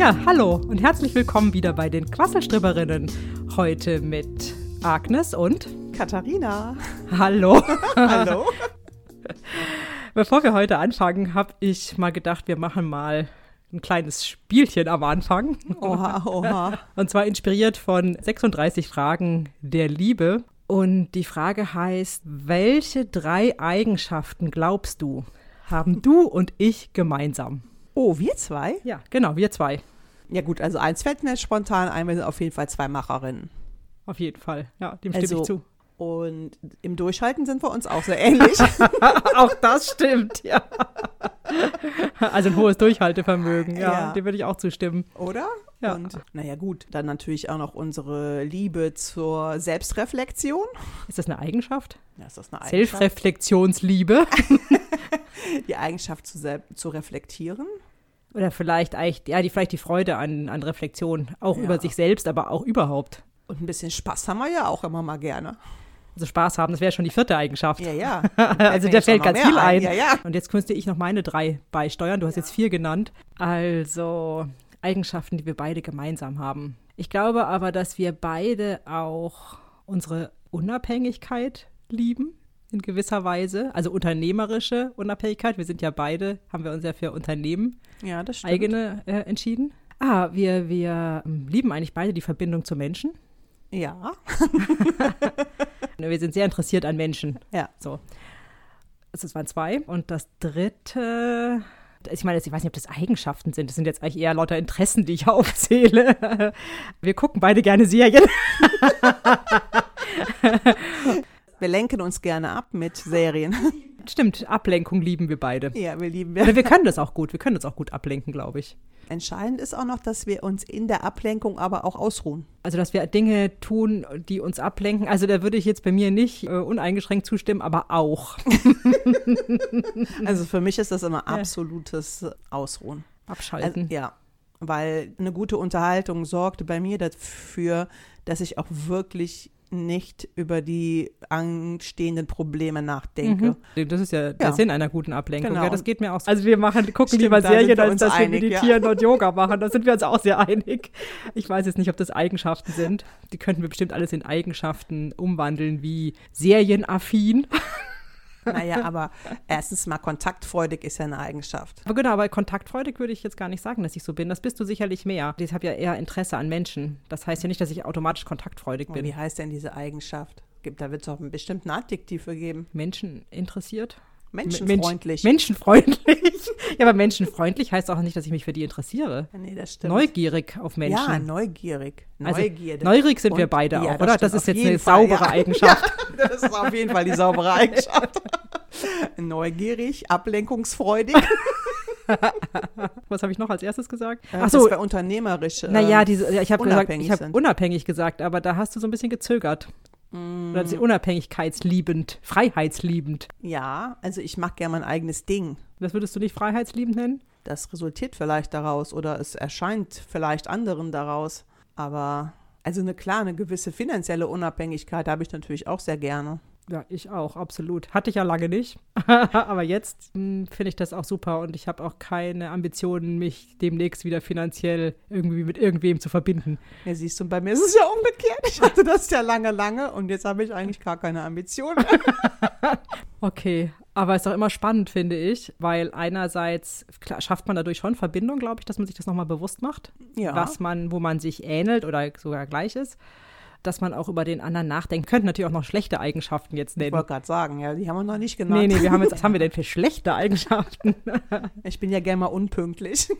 Ja, hallo und herzlich willkommen wieder bei den Quasselstribberinnen. Heute mit Agnes und Katharina. Hallo. Hallo. Bevor wir heute anfangen, habe ich mal gedacht, wir machen mal ein kleines Spielchen am Anfang. Oha, oha. Und zwar inspiriert von 36 Fragen der Liebe. Und die Frage heißt, welche drei Eigenschaften glaubst du, haben du und ich gemeinsam? Oh, wir zwei? Ja, genau, wir zwei. Ja gut, also eins fällt mir jetzt spontan ein, wir sind auf jeden Fall zwei Macherinnen. Auf jeden Fall. Ja, dem stimme Also- ich zu. Und im Durchhalten sind wir uns auch sehr ähnlich. auch das stimmt, ja. Also ein hohes Durchhaltevermögen, ja, Ja. dem würde ich auch zustimmen. Oder? Ja. Und naja gut, dann natürlich auch noch unsere Liebe zur Selbstreflexion. Ist das eine Eigenschaft? Ja, ist das eine Eigenschaft? Selbstreflexionsliebe? Die Eigenschaft zu, zu reflektieren. Oder vielleicht eigentlich, ja, die, vielleicht die Freude an, an Reflexion, auch Ja. über sich selbst, aber auch überhaupt. Und ein bisschen Spaß haben wir ja auch immer mal gerne. Also Spaß haben, das wäre schon die vierte Eigenschaft. Ja, ja. Also da jetzt fällt ganz viel ein. Ja, ja. Und jetzt müsste ich noch meine drei beisteuern. Du hast jetzt vier genannt. Also Eigenschaften, die wir beide gemeinsam haben. Ich glaube aber, dass wir beide auch unsere Unabhängigkeit lieben. In gewisser Weise. Also unternehmerische Unabhängigkeit. Wir sind ja beide, haben wir uns ja für Unternehmen Ja, eigene äh, entschieden. Ah, wir, wir ähm, lieben eigentlich beide die Verbindung zu Menschen. Ja. Wir sind sehr interessiert an Menschen. Ja. So. Also, Das waren zwei. Und das dritte, ich meine, ich weiß nicht, ob das Eigenschaften sind. Das sind jetzt eigentlich eher lauter Interessen, die ich aufzähle. Wir gucken beide gerne Serien. Wir lenken uns gerne ab mit Serien. Stimmt, Ablenkung lieben wir beide. Ja, wir lieben Oder wir können das auch gut. Wir können uns auch gut ablenken, glaube ich. Entscheidend ist auch noch, dass wir uns in der Ablenkung aber auch ausruhen. Also, dass wir Dinge tun, die uns ablenken. Also, da würde ich jetzt bei mir nicht äh, uneingeschränkt zustimmen, aber auch Also für mich ist das immer absolutes Ausruhen. Also, abschalten. ja, weil eine gute Unterhaltung sorgt bei mir dafür, dass ich auch wirklich nicht über die anstehenden Probleme nachdenke. Mhm. Das ist ja der Ja. Sinn einer guten Ablenkung. Genau. Ja, das geht mir auch so. Also wir machen, gucken Stimmt, lieber Serien, wir als dass wir einig, ja. meditieren und Yoga machen. Da sind wir uns auch sehr einig. Ich weiß jetzt nicht, ob das Eigenschaften sind. Die könnten wir bestimmt alles in Eigenschaften umwandeln, wie serienaffin. Naja, aber erstens mal kontaktfreudig ist ja eine Eigenschaft. Aber genau, aber kontaktfreudig würde ich jetzt gar nicht sagen, dass ich so bin. Das bist du sicherlich mehr. Ich habe ja eher Interesse an Menschen. Das heißt ja nicht, dass ich automatisch kontaktfreudig Und bin. wie heißt denn diese Eigenschaft? Gibt, da wird es auch einen bestimmten Adjektiv für geben. Menschen interessiert? Menschenfreundlich. Mensch, menschenfreundlich. ja, aber menschenfreundlich heißt auch nicht, dass ich mich für die interessiere. nee, das stimmt. Neugierig auf Menschen. Ja, neugierig. Also, Neugierde. Neugierig sind wir beide ja, auch, das oder? Das ist jetzt eine Fall, saubere ja. Eigenschaft. Ja, das ist auf jeden Fall die saubere Eigenschaft. Neugierig, ablenkungsfreudig. Was habe ich noch als erstes gesagt? Ach Ach so. war unternehmerisch. äh, naja, diese, ja, ich habe gesagt, ich habe unabhängig gesagt, aber da hast du so ein bisschen gezögert. Mm. Oder unabhängigkeitsliebend, freiheitsliebend. Ja, also ich mache gerne mein eigenes Ding. Das würdest du nicht freiheitsliebend nennen? Das resultiert vielleicht daraus oder es erscheint vielleicht anderen daraus. Aber also eine klar, eine gewisse finanzielle Unabhängigkeit habe ich natürlich auch sehr gerne. Ja, ich auch, absolut. Hatte ich ja lange nicht. aber jetzt hm, finde ich das auch super und ich habe auch keine Ambitionen, mich demnächst wieder finanziell irgendwie mit irgendwem zu verbinden. Ja, siehst du, bei mir ist es ja umgekehrt. Ich hatte das ja lange, lange und jetzt habe ich eigentlich gar keine Ambitionen. Okay, aber es ist auch immer spannend, finde ich, weil einerseits klar, schafft man dadurch schon Verbindung, glaube ich, dass man sich das nochmal bewusst macht, Ja. was man, wo man sich ähnelt oder sogar gleich ist, dass man auch über den anderen nachdenkt. Könnten natürlich auch noch schlechte Eigenschaften jetzt Ich nennen. wollte gerade sagen, ja, die haben wir noch nicht genannt. Nee, nee, wir haben jetzt, was haben wir denn für schlechte Eigenschaften? Ich bin ja gerne mal unpünktlich.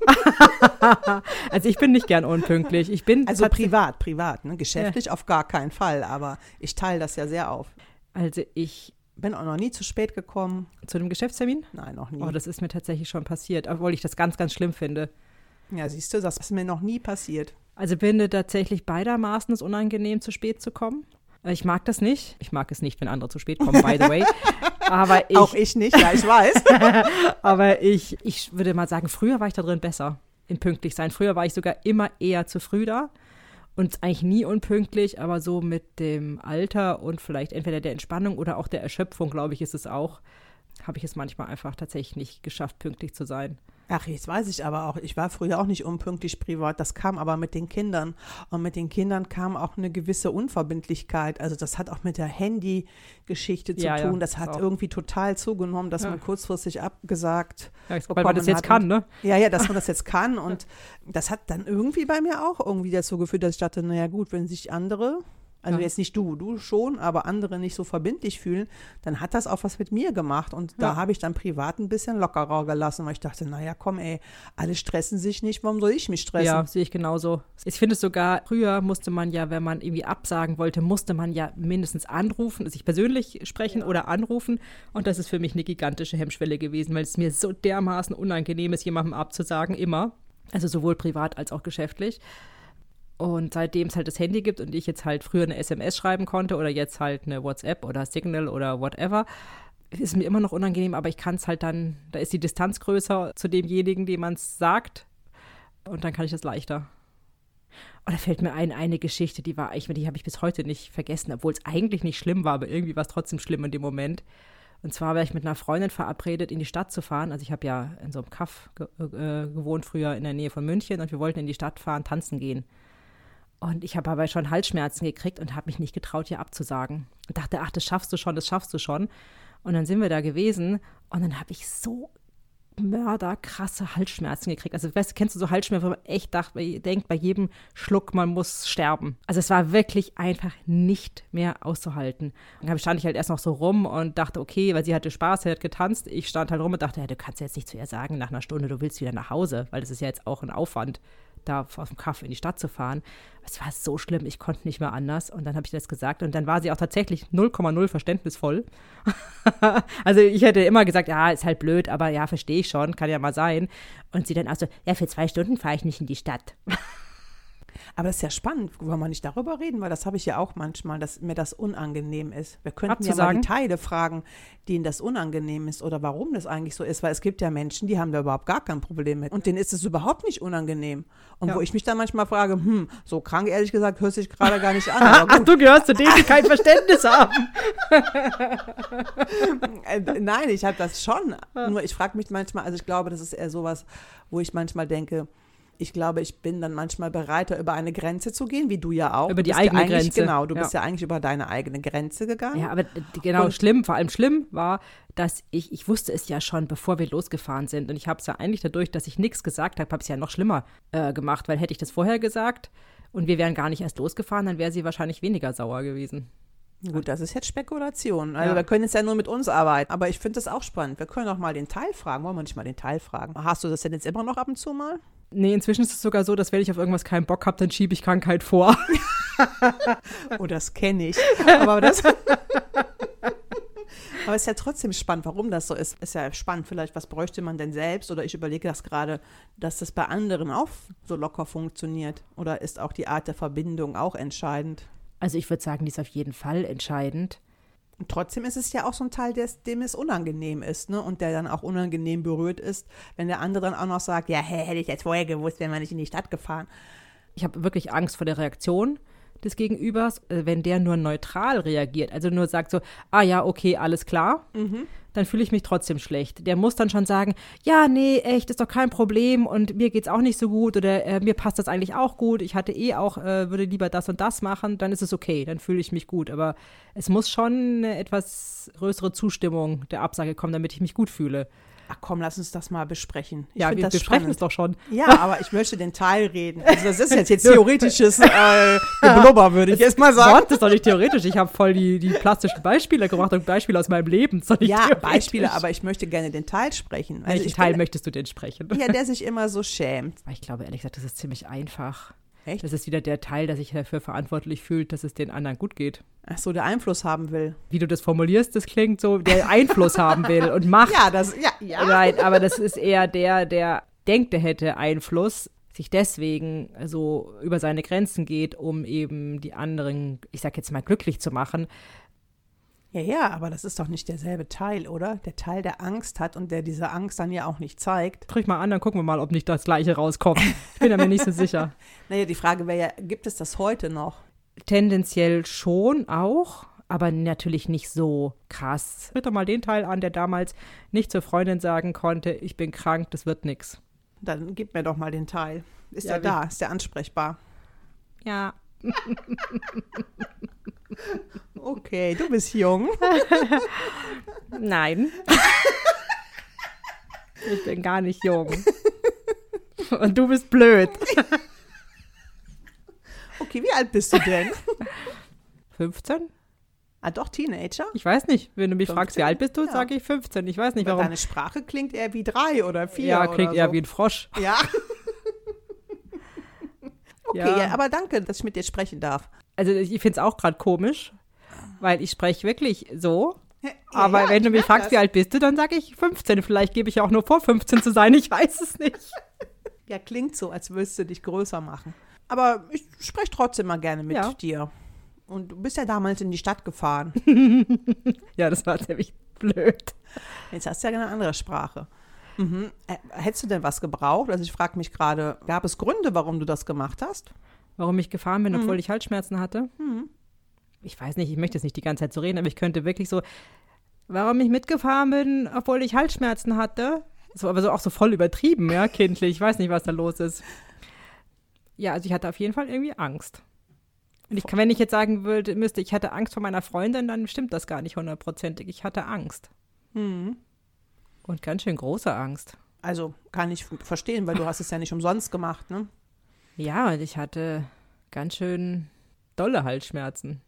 Also ich bin nicht gern unpünktlich. Ich bin Also privat, privat. Ne? Geschäftlich auf gar keinen Fall, aber ich teile das ja sehr auf. also ich Bin auch noch nie zu spät gekommen. zu dem Geschäftstermin. Nein, noch nie. Oh, das ist mir tatsächlich schon passiert, obwohl ich das ganz, ganz schlimm finde. ja, siehst du, das ist mir noch nie passiert. Also finde tatsächlich beidermaßen es unangenehm, zu spät zu kommen. Äh, Ich mag das nicht. Ich mag es nicht, wenn andere zu spät kommen, by the way. Aber ich, auch ich nicht, ja, ich weiß. aber ich, ich würde mal sagen, früher war ich da drin besser, in pünktlich sein. Früher war ich sogar immer eher zu früh da und eigentlich nie unpünktlich, aber so mit dem Alter und vielleicht entweder der Entspannung oder auch der Erschöpfung, glaube ich, ist es auch, habe ich es manchmal einfach tatsächlich nicht geschafft, pünktlich zu sein. Ach, jetzt weiß ich aber auch, ich war früher auch nicht unpünktlich privat, das kam aber mit den Kindern. Und mit den Kindern kam auch eine gewisse Unverbindlichkeit. Also das hat auch mit der Handy-Geschichte zu Ja, ja, tun. das das hat auch. irgendwie total zugenommen, dass Ja. man kurzfristig abgesagt Ja, weil man das jetzt hat. kann, ne? Ja, ja, dass man das jetzt kann. Und das hat dann irgendwie bei mir auch irgendwie dazu geführt, dass ich dachte, naja gut, wenn sich andere, also Ja. jetzt nicht du, du schon, aber andere nicht so verbindlich fühlen, dann hat das auch was mit mir gemacht. Und da Ja. habe ich dann privat ein bisschen lockerer gelassen, weil ich dachte, naja, komm ey, alle stressen sich nicht, warum soll ich mich stressen? Ja, sehe ich genauso. Ich finde es sogar, früher musste man ja, wenn man irgendwie absagen wollte, musste man ja mindestens anrufen, sich persönlich sprechen oder anrufen. Und das ist für mich eine gigantische Hemmschwelle gewesen, weil es mir so dermaßen unangenehm ist, jemandem abzusagen, immer. Also sowohl privat als auch geschäftlich. Und seitdem es halt das Handy gibt und ich jetzt halt früher eine SMS schreiben konnte oder jetzt halt eine WhatsApp oder Signal oder whatever, ist mir immer noch unangenehm, aber ich kann es halt dann, da ist die Distanz größer zu demjenigen, dem man es sagt. Und dann kann ich das leichter. Und da fällt mir ein, eine Geschichte, die war, ich, die habe ich bis heute nicht vergessen, obwohl es eigentlich nicht schlimm war, aber irgendwie war es trotzdem schlimm in dem Moment. Und zwar war ich mit einer Freundin verabredet, in die Stadt zu fahren. Also ich habe ja in so einem Kaff ge äh, gewohnt, früher in der Nähe von München und wir wollten in die Stadt fahren, tanzen gehen. Und ich habe aber schon Halsschmerzen gekriegt und habe mich nicht getraut, ihr abzusagen. Und dachte, ach, das schaffst du schon, das schaffst du schon. Und dann sind wir da gewesen und dann habe ich so mörderkrasse Halsschmerzen gekriegt. Also, weißt kennst du so Halsschmerzen, wo man echt dacht, denkt bei jedem Schluck, man muss sterben. Also, es war wirklich einfach nicht mehr auszuhalten. Und dann stand ich halt erst noch so rum und dachte, okay, weil sie hatte Spaß, sie hat getanzt. Ich stand halt rum und dachte, ja, du kannst jetzt nicht zu ihr sagen, nach einer Stunde, du willst wieder nach Hause, weil das ist ja jetzt auch ein Aufwand da aus dem Kaff in die Stadt zu fahren. Es war so schlimm, ich konnte nicht mehr anders. Und dann habe ich das gesagt. Und dann war sie auch tatsächlich 0,0 verständnisvoll. also ich hätte immer gesagt, ja, ist halt blöd, aber ja, verstehe ich schon, kann ja mal sein. Und sie dann auch so, ja, für zwei Stunden fahre ich nicht in die Stadt. Aber das ist ja spannend, wollen wir nicht darüber reden, weil das habe ich ja auch manchmal, dass mir das unangenehm ist. Wir könnten ja mal die Teile fragen, denen das unangenehm ist oder warum das eigentlich so ist, weil es gibt ja Menschen, die haben da überhaupt gar kein Problem mit und denen ist es überhaupt nicht unangenehm. Und Ja. wo ich mich dann manchmal frage, hm, so krank ehrlich gesagt hört sich gerade gar nicht an, aber Ach, du gehörst zu denen, die kein Verständnis haben. Äh, nein, ich habe das schon. Nur ich frage mich manchmal, also ich glaube, das ist eher sowas, wo ich manchmal denke, ich glaube, ich bin dann manchmal bereiter, über eine Grenze zu gehen, wie du ja auch. Über die ja eigene eigentlich- Grenze. Genau, du Ja. bist ja eigentlich über deine eigene Grenze gegangen. Ja, aber genau, Und- schlimm, vor allem schlimm war, dass ich, ich wusste es ja schon, bevor wir losgefahren sind. Und ich habe es ja eigentlich dadurch, dass ich nichts gesagt habe, habe ich es ja noch schlimmer äh, gemacht, weil hätte ich das vorher gesagt und wir wären gar nicht erst losgefahren, dann wäre sie wahrscheinlich weniger sauer gewesen. Gut, das ist jetzt Spekulation. Also Ja. wir können jetzt ja nur mit uns arbeiten. Aber ich finde das auch spannend. Wir können auch mal den Teil fragen. Wollen wir nicht mal den Teil fragen? Hast du das denn jetzt immer noch ab und zu mal? Nee, inzwischen ist es sogar so, dass wenn ich auf irgendwas keinen Bock habe, dann schiebe ich Krankheit vor. Oh, das kenne ich. Aber das. Aber es ist ja trotzdem spannend, warum das so ist. Ist ja spannend, vielleicht, was bräuchte man denn selbst? Oder ich überlege das gerade, dass das bei anderen auch so locker funktioniert. Oder ist auch die Art der Verbindung auch entscheidend? Also ich würde sagen, die ist auf jeden Fall entscheidend. Und trotzdem ist es ja auch so ein Teil, des, dem es unangenehm ist, ne? Und der dann auch unangenehm berührt ist, wenn der andere dann auch noch sagt, ja, hä, hätte ich jetzt vorher gewusst, wären wir nicht in die Stadt gefahren. Ich habe wirklich Angst vor der Reaktion des Gegenübers, äh, wenn der nur neutral reagiert, also nur sagt so, ah ja, okay, alles klar, dann fühle ich mich trotzdem schlecht. Der muss dann schon sagen, ja, nee, echt, ist doch kein Problem und mir geht's auch nicht so gut oder äh, mir passt das eigentlich auch gut, ich hatte eh auch, äh, würde lieber das und das machen, dann ist es okay, dann fühle ich mich gut. Aber es muss schon eine etwas größere Zustimmung der Absage kommen, damit ich mich gut fühle. Ach komm, lass uns das mal besprechen. Ich ja, wir das besprechen spannend. es doch schon. Ja, aber ich möchte den Teil reden. Also das ist jetzt, jetzt theoretisches äh, würde ich jetzt mal sagen. Wort ist doch nicht theoretisch. Ich habe voll die, die plastischen Beispiele gebracht und Beispiele aus meinem Leben. Das Ja. Beispiele, aber ich möchte gerne den Teil sprechen. Also Welchen Teil bin, möchtest du denn sprechen? Ja, der sich immer so schämt. Ich glaube, ehrlich gesagt, das ist ziemlich einfach. Echt? Das ist wieder der Teil, der sich dafür verantwortlich fühlt, dass es den anderen gut geht. Ach so, der Einfluss haben will. Wie du das formulierst, das klingt so, der Einfluss haben will und macht. Ja, das, ja, ja. Nein, aber das ist eher der, der denkt, der hätte Einfluss, sich deswegen so über seine Grenzen geht, um eben die anderen, ich sag jetzt mal, glücklich zu machen. Ja, ja, aber das ist doch nicht derselbe Teil, oder? Der Teil, der Angst hat und der diese Angst dann ja auch nicht zeigt. Drück mal an, dann gucken wir mal, ob nicht das Gleiche rauskommt. Ich bin da mir nicht so sicher. Naja, die Frage wäre ja, gibt es das heute noch? Tendenziell schon auch. aber natürlich nicht so krass. Hört doch mal den Teil an, der damals nicht zur Freundin sagen konnte, ich bin krank, das wird nix. Dann gib mir doch mal den Teil. Ist Ja, er da? Ist er ansprechbar? Ja. Okay, du bist jung. Nein. ich bin gar nicht jung. Und du bist blöd. Okay, wie alt bist du denn? 15? ah, doch, Teenager? Ich weiß nicht. Wenn du mich fragst, wie 15? alt bist du, Ja. sage ich 15. Ich weiß nicht, Aber warum. deine Sprache klingt eher wie drei oder vier. Ja, klingt oder eher so. wie ein Frosch. Ja. Okay, Ja. ja. aber danke, dass ich mit dir sprechen darf. Also ich finde es auch gerade komisch, weil ich spreche wirklich so. Ja, Aber wenn du ich mich fragst, das. wie alt bist du, dann sage ich 15. Vielleicht gebe ich ja auch nur vor, 15 zu sein. Ich weiß es nicht. Ja, klingt so, als würdest du dich größer machen. Aber ich spreche trotzdem mal gerne mit dir. Und du bist ja damals in die Stadt gefahren. Ja, das war ziemlich blöd. Jetzt hast du ja eine andere Sprache. Mhm. Hättest du denn was gebraucht? Also ich frage mich gerade, gab es Gründe, warum du das gemacht hast? Warum ich gefahren bin, obwohl ich Halsschmerzen hatte? Ich weiß nicht, ich möchte jetzt nicht die ganze Zeit so reden, aber ich könnte wirklich so, warum ich mitgefahren bin, obwohl ich Halsschmerzen hatte. So, aber so auch so voll übertrieben, ja, kindlich. Ich weiß nicht, was da los ist. Ja, also ich hatte auf jeden Fall irgendwie Angst. Und ich, wenn ich jetzt sagen würde, müsste, ich hatte Angst vor meiner Freundin, dann stimmt das gar nicht hundertprozentig. Ich hatte Angst. Mhm. Und ganz schön große Angst. Also kann ich verstehen, weil du hast es ja nicht umsonst gemacht, ne? Ja, und ich hatte ganz schön dolle Halsschmerzen.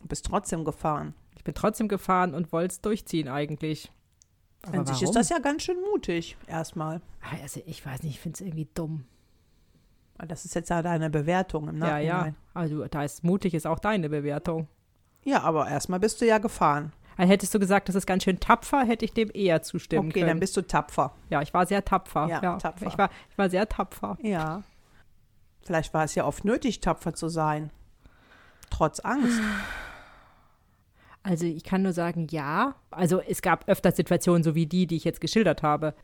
Du bist trotzdem gefahren. Ich bin trotzdem gefahren und wollte es durchziehen eigentlich. Aber An sich ist das ja ganz schön mutig, erstmal. Also ich weiß nicht, ich finde es irgendwie dumm. Das ist jetzt ja deine Bewertung im Ja, Nachhinein. ja. Also da ist mutig ist auch deine Bewertung. Ja, aber erstmal bist du ja gefahren. Also hättest du gesagt, das ist ganz schön tapfer, hätte ich dem eher zustimmen Okay, können. dann bist du tapfer. ja, ich war sehr tapfer. Ja, tapfer. Ich war, ich war sehr tapfer. Ja. Vielleicht war es ja oft nötig, tapfer zu sein. Trotz Angst. Also ich kann nur sagen, ja. Also es gab öfter Situationen, so wie die, die ich jetzt geschildert habe.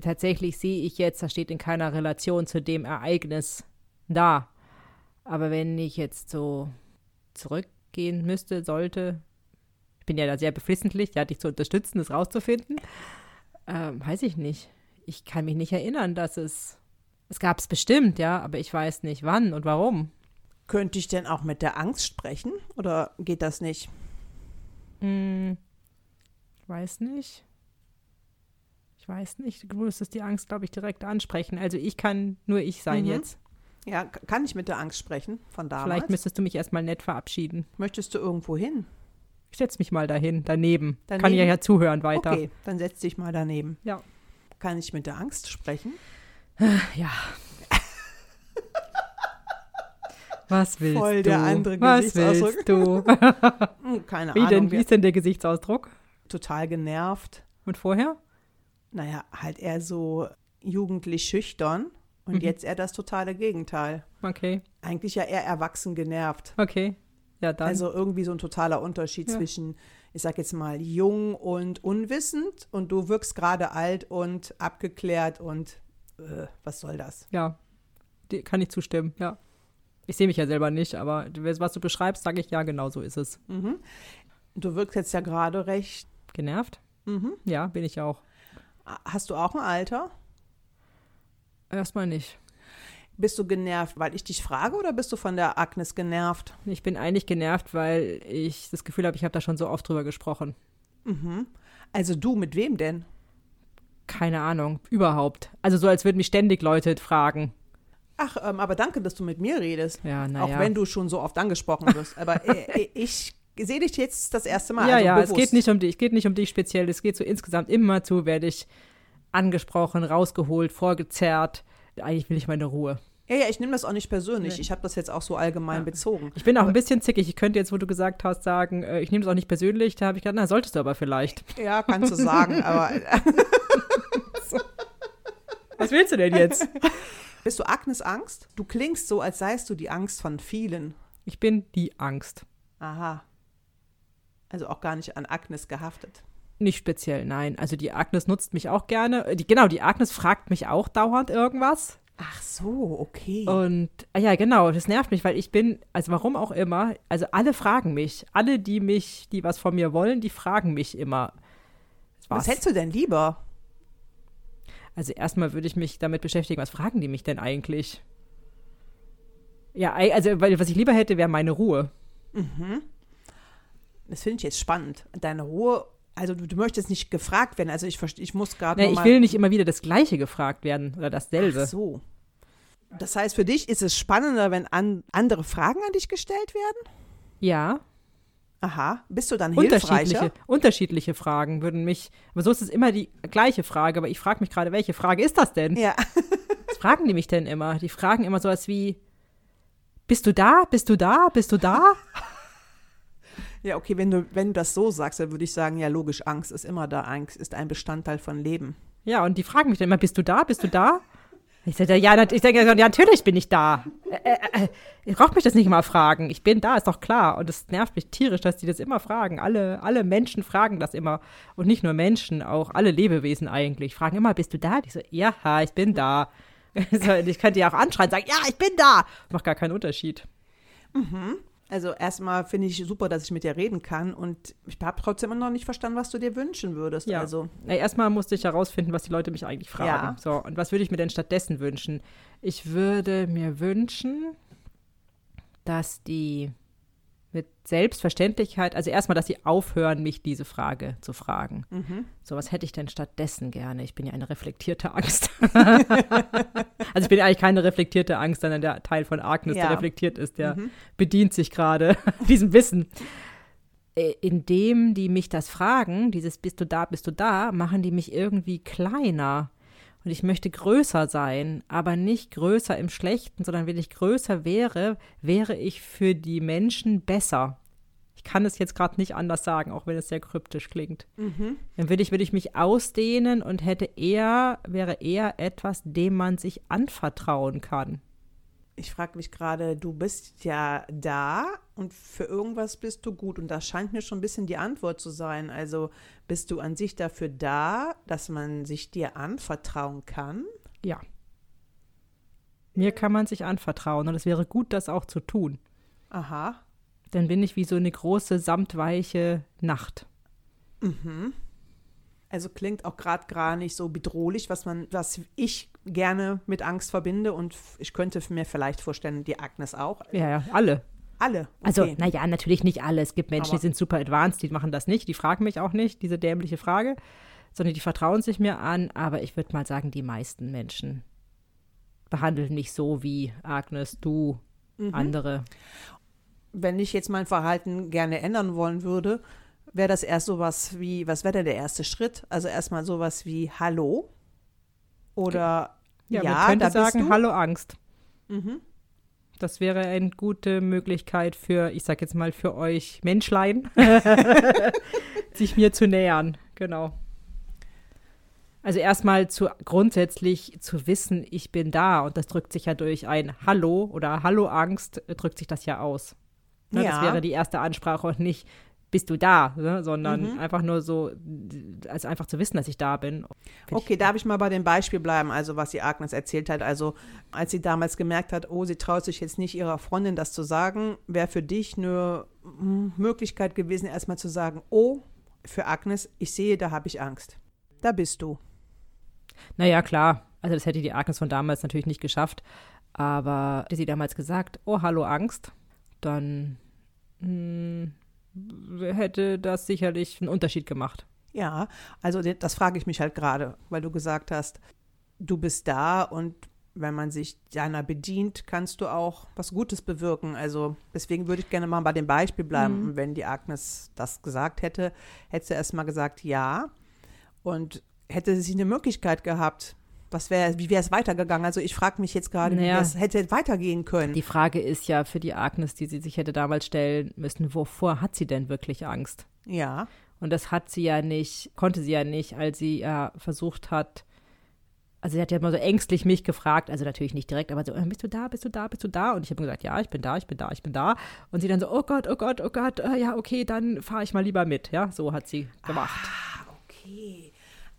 Tatsächlich sehe ich jetzt, das steht in keiner Relation zu dem Ereignis da. Aber wenn ich jetzt so zurückgehen müsste, sollte, ich bin ja da sehr beflissentlich, ja, dich zu unterstützen, das rauszufinden, ähm, weiß ich nicht. Ich kann mich nicht erinnern, dass es, es gab es bestimmt, ja, aber ich weiß nicht wann und warum. Könnte ich denn auch mit der Angst sprechen? Oder geht das nicht? Hm, ich weiß nicht. Ich weiß nicht. Du müsstest die Angst, glaube ich, direkt ansprechen. Also ich kann nur ich sein Mhm. jetzt. Ja, kann ich mit der Angst sprechen von damals? Vielleicht müsstest du mich erstmal nett verabschieden. Möchtest du irgendwo hin? Ich setze mich mal dahin, daneben. Kann Daneben? ja ja zuhören weiter. Okay, dann setz dich mal daneben. Ja. Kann ich mit der Angst sprechen? Ja. Was willst Voll du? der andere Was willst du? Hm, keine Wie Ahnung. denn? Wie ist denn der Gesichtsausdruck? total genervt. Und vorher? Naja, halt eher so jugendlich schüchtern. Und Mhm. jetzt eher das totale Gegenteil. Okay, Eigentlich ja eher erwachsen genervt. okay. Ja, dann. Also irgendwie so ein totaler Unterschied Ja. zwischen, ich sag jetzt mal, jung und unwissend und du wirkst gerade alt und abgeklärt und äh, was soll das? ja, die, kann ich zustimmen, ja. Ich sehe mich ja selber nicht, aber was du beschreibst, sage ich ja, genau so ist es. Mhm. Du wirkst jetzt ja gerade recht. Genervt? Mhm. Ja, bin ich auch. Hast du auch ein Alter? Erstmal nicht. Bist du genervt, weil ich dich frage oder bist du von der Agnes genervt? Ich bin eigentlich genervt, weil ich das Gefühl habe, ich habe da schon so oft drüber gesprochen. Mhm. Also du, mit wem denn? Keine Ahnung, überhaupt. Also so, als würden mich ständig Leute fragen. Ach, ähm, aber danke, dass du mit mir redest. Ja, Auch naja. wenn du schon so oft angesprochen wirst. Aber äh, äh, ich sehe dich jetzt das erste Mal. ja, also ja, bewusst. es geht nicht um dich, es geht nicht um dich speziell, es geht so insgesamt immer zu, werde ich angesprochen, rausgeholt, vorgezerrt. Eigentlich will ich meine Ruhe. Ja, ja, ich nehme das auch nicht persönlich. Nee. Ich habe das jetzt auch so allgemein Ja. bezogen. Ich bin auch ein bisschen zickig. Ich könnte jetzt, wo du gesagt hast, sagen, äh, ich nehme das auch nicht persönlich. Da habe ich gedacht, na, solltest du aber vielleicht. Ja, kannst du sagen, aber äh, Was willst du denn jetzt? bist du Agnes Angst? Du klingst so, als seist du die Angst von vielen. Ich bin die Angst. Aha. Also auch gar nicht an Agnes gehaftet. Nicht speziell, nein. Also die Agnes nutzt mich auch gerne. Äh, Die, genau, die Agnes fragt mich auch dauernd irgendwas. Ach so, okay. Und ah ja, genau, das nervt mich, weil ich bin, also warum auch immer, also alle fragen mich. Alle, die mich, die was von mir wollen, die fragen mich immer. was hättest du denn lieber? Also erstmal würde ich mich damit beschäftigen, was fragen die mich denn eigentlich? Ja, also weil, was ich lieber hätte, wäre meine Ruhe. Das finde ich jetzt spannend. Deine Ruhe, also du, du möchtest nicht gefragt werden. Also ich verstehe, ich muss gerade Nee, ich will nicht immer wieder das Gleiche gefragt werden oder dasselbe. Ach so. Das heißt, für dich ist es spannender, wenn an, andere Fragen an dich gestellt werden? Ja, Aha. Bist du dann unterschiedliche, hilfreicher? unterschiedliche Fragen würden mich, aber so ist es immer die gleiche Frage, aber ich frage mich gerade, welche Frage ist das denn? Ja. Was fragen die mich denn immer? Die fragen immer sowas wie, bist du da? Bist du da? Bist du da? Ja, okay, wenn du, wenn du das so sagst, dann würde ich sagen, ja, logisch, Angst ist immer da. Angst ist ein Bestandteil von Leben. Ja, und die fragen mich dann immer, bist du da? Bist du da? Ich sage, ja, ich denke, ja, natürlich bin ich da. Äh, äh, ich brauche mich das nicht mal fragen. Ich bin da, ist doch klar. Und es nervt mich tierisch, dass die das immer fragen. Alle, alle Menschen fragen das immer. Und nicht nur Menschen, auch alle Lebewesen eigentlich. Fragen immer, bist du da? Ich so, ja, ich bin da. Und ich könnte ja auch anschreien und sagen, ja, ich bin da. Macht gar keinen Unterschied. Also erstmal finde ich super, dass ich mit dir reden kann und ich habe trotzdem immer noch nicht verstanden, was du dir wünschen würdest. Ja. Also, Na, erstmal musste ich herausfinden, was die Leute mich eigentlich fragen. Ja. So, und was würde ich mir denn stattdessen wünschen? Ich würde mir wünschen, dass die mit Selbstverständlichkeit, also erstmal, dass sie aufhören, mich diese Frage zu fragen. So, was hätte ich denn stattdessen gerne? Ich bin ja eine reflektierte Angst. also ich bin eigentlich keine reflektierte Angst, sondern der Teil von Agnes, Ja. der reflektiert ist, der bedient sich gerade diesem Wissen. Äh, Indem die mich das fragen, dieses bist du da, bist du da, machen die mich irgendwie kleiner. Und ich möchte größer sein, aber nicht größer im Schlechten, sondern wenn ich größer wäre, wäre ich für die Menschen besser. Ich kann es jetzt gerade nicht anders sagen, auch wenn es sehr kryptisch klingt. Dann würde ich, würde ich mich ausdehnen und hätte eher, wäre eher etwas, dem man sich anvertrauen kann. Ich frage mich gerade, du bist ja da und für irgendwas bist du gut und das scheint mir schon ein bisschen die Antwort zu sein. Also bist du an sich dafür da, dass man sich dir anvertrauen kann? Ja. Mir kann man sich anvertrauen und es wäre gut, das auch zu tun. Aha. Dann bin ich wie so eine große, samtweiche Nacht. Also klingt auch gerade gar nicht so bedrohlich, was man, was ich gerne mit Angst verbinde und ich könnte mir vielleicht vorstellen, die Agnes auch. Ja, ja, alle. Alle. Also, okay. naja, natürlich nicht alle. Es gibt Menschen, Aber- die sind super advanced, die machen das nicht, die fragen mich auch nicht, diese dämliche Frage, sondern die vertrauen sich mir an. Aber ich würde mal sagen, die meisten Menschen behandeln mich so wie Agnes, du, Mhm. andere. Wenn ich jetzt mein Verhalten gerne ändern wollen würde, wäre das erst sowas wie, was wäre denn der erste Schritt? Also erstmal sowas wie Hallo oder Ja, ja, man könnte da sagen, hallo Angst. Mhm. Das wäre eine gute Möglichkeit für, ich sag jetzt mal, für euch Menschlein, sich mir zu nähern. Genau. Also erstmal zu grundsätzlich zu wissen, ich bin da und das drückt sich ja durch ein Hallo oder Hallo Angst, äh, drückt sich das ja aus. Ne, Das Ja. wäre die erste Ansprache und nicht bist du da, ne, sondern Mhm. einfach nur so, also einfach zu wissen, dass ich da bin. Okay, darf ich mal bei dem Beispiel bleiben, also was die Agnes erzählt hat. Also als sie damals gemerkt hat, oh, sie traut sich jetzt nicht ihrer Freundin das zu sagen, wäre für dich eine mm, Möglichkeit gewesen, erstmal zu sagen, oh, für Agnes, ich sehe, da habe ich Angst. Da bist du. Naja, klar. Also das hätte die Agnes von damals natürlich nicht geschafft. Aber hätte sie damals gesagt, oh, hallo Angst, dann hm, hätte das sicherlich einen Unterschied gemacht. Ja, also das frage ich mich halt gerade, weil du gesagt hast, du bist da und wenn man sich deiner bedient, kannst du auch was Gutes bewirken. Also deswegen würde ich gerne mal bei dem Beispiel bleiben. Und Wenn die Agnes das gesagt hätte, hätte sie erst mal gesagt, ja. Und hätte sie eine Möglichkeit gehabt, was wäre, wie wäre es weitergegangen? Also ich frage mich jetzt gerade, Naja. wie das hätte weitergehen können. Die Frage ist ja für die Agnes, die sie sich hätte damals stellen müssen, wovor hat sie denn wirklich Angst? ja, Und das hat sie ja nicht, konnte sie ja nicht, als sie ja versucht hat, also sie hat ja immer so ängstlich mich gefragt, also natürlich nicht direkt, aber so, äh, bist du da, bist du da, bist du da? Und ich habe gesagt, ja, ich bin da, ich bin da, ich bin da. Und sie dann so, oh Gott, oh Gott, oh Gott, äh, ja, okay, dann fahre ich mal lieber mit. Ja, so hat sie gemacht. Ah, okay.